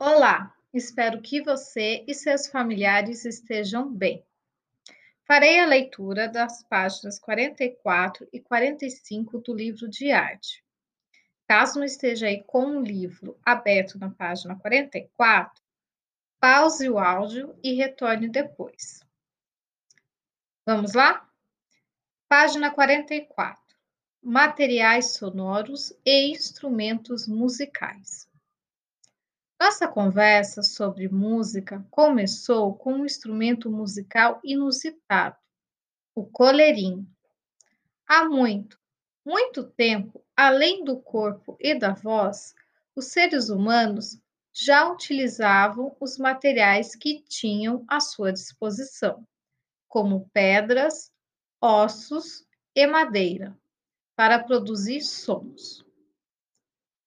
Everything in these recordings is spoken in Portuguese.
Olá, espero que você e seus familiares estejam bem. Farei a leitura das páginas 44 e 45 do livro de arte. Caso não esteja aí com o livro aberto na página 44, pause o áudio e retorne depois. Vamos lá? Página 44. Materiais sonoros e instrumentos musicais. Nossa conversa sobre música começou com um instrumento musical inusitado, o colerim. Há muito, muito tempo, além do corpo e da voz, os seres humanos já utilizavam os materiais que tinham à sua disposição, como pedras, ossos e madeira, para produzir sons.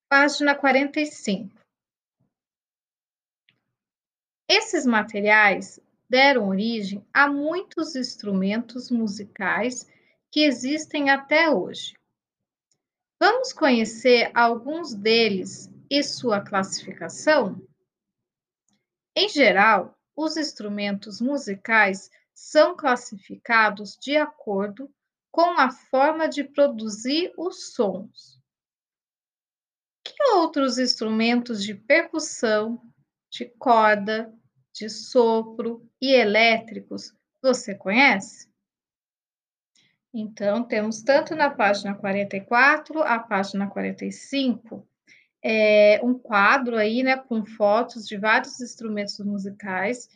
Página 45. Esses materiais deram origem a muitos instrumentos musicais que existem até hoje. Vamos conhecer alguns deles e sua classificação? Em geral, os instrumentos musicais são classificados de acordo com a forma de produzir os sons. Que outros instrumentos de percussão, de corda, de sopro e elétricos você conhece? Então, temos tanto na página 44, a página 45, é, um quadro aí, né, com fotos de vários instrumentos musicais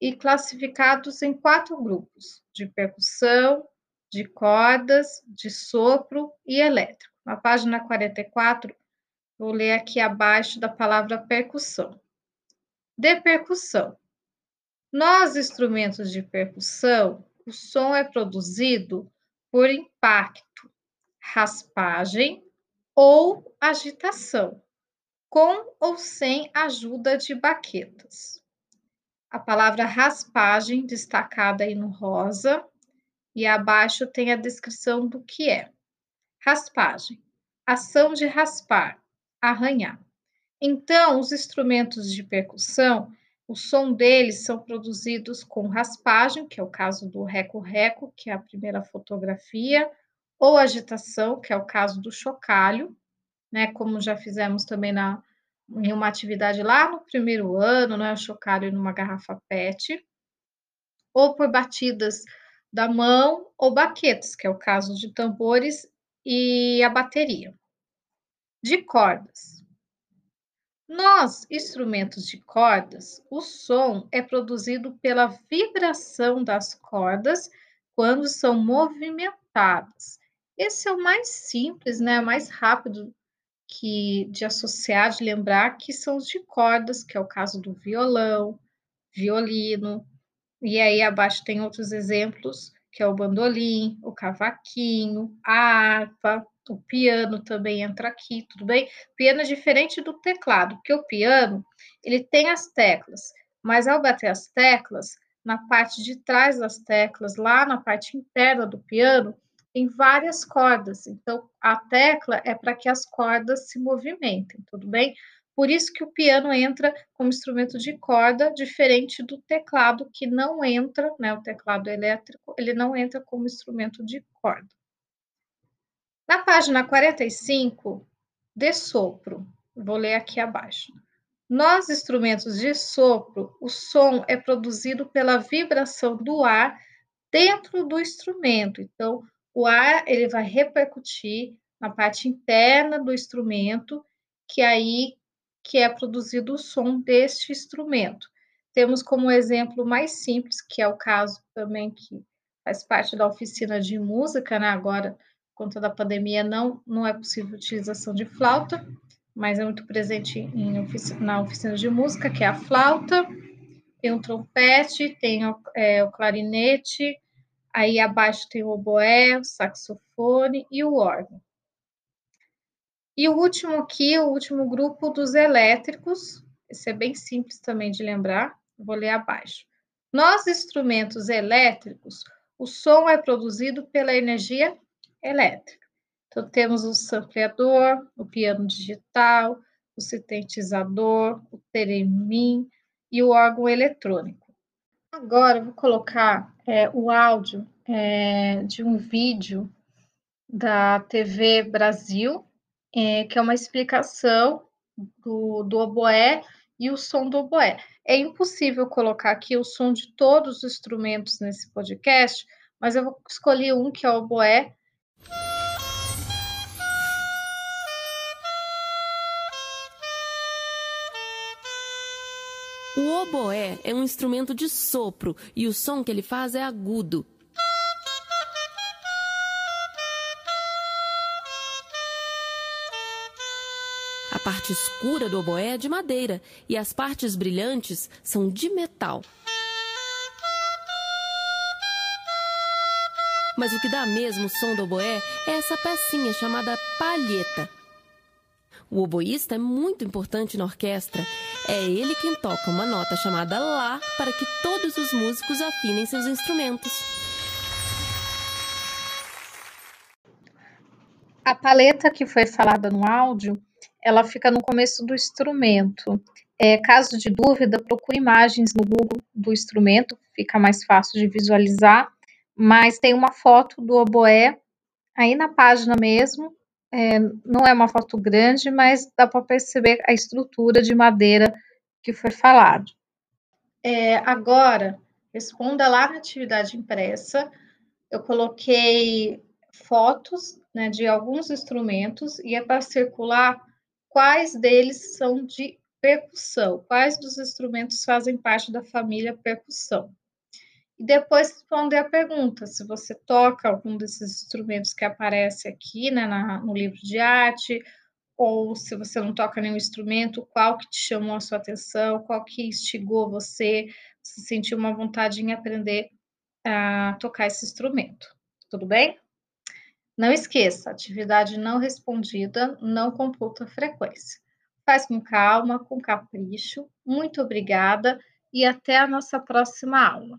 e classificados em quatro grupos: de percussão, de cordas, de sopro e elétrico. Na página 44, vou ler aqui abaixo da palavra percussão. De percussão. Nos instrumentos de percussão, o som é produzido por impacto, raspagem ou agitação, com ou sem ajuda de baquetas. A palavra raspagem, destacada aí no rosa, e abaixo tem a descrição do que é. Raspagem, ação de raspar, arranhar. Então, os instrumentos de percussão o som deles são produzidos com raspagem, que é o caso do reco-reco, que é a primeira fotografia, ou agitação, que é o caso do chocalho, né? Como já fizemos também na, em uma atividade lá no primeiro ano, né? O chocalho numa garrafa PET, ou por batidas da mão ou baquetes, que é o caso de tambores e a bateria. De cordas. Nos instrumentos de cordas, o som é produzido pela vibração das cordas quando são movimentadas. Esse é o mais simples, né? Mais rápido que de associar, de lembrar que são os de cordas, que é o caso do violão, violino. E aí abaixo tem outros exemplos, que é o bandolim, o cavaquinho, a harpa, o piano também entra aqui, tudo bem? O piano é diferente do teclado, porque o piano, ele tem as teclas, mas ao bater as teclas, na parte de trás das teclas, lá na parte interna do piano, tem várias cordas. Então, a tecla é para que as cordas se movimentem, tudo bem? Por isso que o piano entra como instrumento de corda, diferente do teclado, que não entra, né? O teclado elétrico, ele não entra como instrumento de corda. Na página 45, de sopro, vou ler aqui abaixo. Nos instrumentos de sopro, o som é produzido pela vibração do ar dentro do instrumento. Então, o ar ele vai repercutir na parte interna do instrumento, que é aí que é produzido o som deste instrumento. Temos como exemplo mais simples, que é o caso também que faz parte da oficina de música, né? Agora conta da pandemia, não, não é possível utilização de flauta, mas é muito presente em oficina, na oficina de música, que é a flauta, tem o trompete, tem o, é, o clarinete, aí abaixo tem o oboé, o saxofone e o órgão. E o último aqui, o último grupo dos elétricos, esse é bem simples também de lembrar, vou ler abaixo. Nos instrumentos elétricos, o som é produzido pela energia elétrica. Então, temos o sampleador, o piano digital, o sintetizador, o teremin e o órgão eletrônico. Agora, eu vou colocar é, o áudio é, de um vídeo da TV Brasil, é, que é uma explicação do, do oboé e o som do oboé. É impossível colocar aqui o som de todos os instrumentos nesse podcast, mas eu vou escolher um que é o oboé. O oboé é um instrumento de sopro e o som que ele faz é agudo. A parte escura do oboé é de madeira e as partes brilhantes são de metal. Mas o que dá mesmo o som do oboé é essa pecinha chamada palheta. O oboísta é muito importante na orquestra. É ele quem toca uma nota chamada Lá para que todos os músicos afinem seus instrumentos. A paleta que foi falada no áudio ela fica no começo do instrumento. É, caso de dúvida, procure imagens no Google do instrumento, fica mais fácil de visualizar. Mas tem uma foto do oboé aí na página mesmo. É, não é uma foto grande, mas dá para perceber a estrutura de madeira que foi falado. É, agora, responda lá na atividade impressa. Eu coloquei fotos né, de alguns instrumentos e é para circular quais deles são de percussão, quais dos instrumentos fazem parte da família percussão. E depois responder a pergunta se você toca algum desses instrumentos que aparece aqui né, na, no livro de arte, ou se você não toca nenhum instrumento, qual que te chamou a sua atenção, qual que instigou você, se sentiu uma vontade em aprender a tocar esse instrumento. Tudo bem? Não esqueça, atividade não respondida não computa frequência. Faz com calma, com capricho. Muito obrigada e até a nossa próxima aula.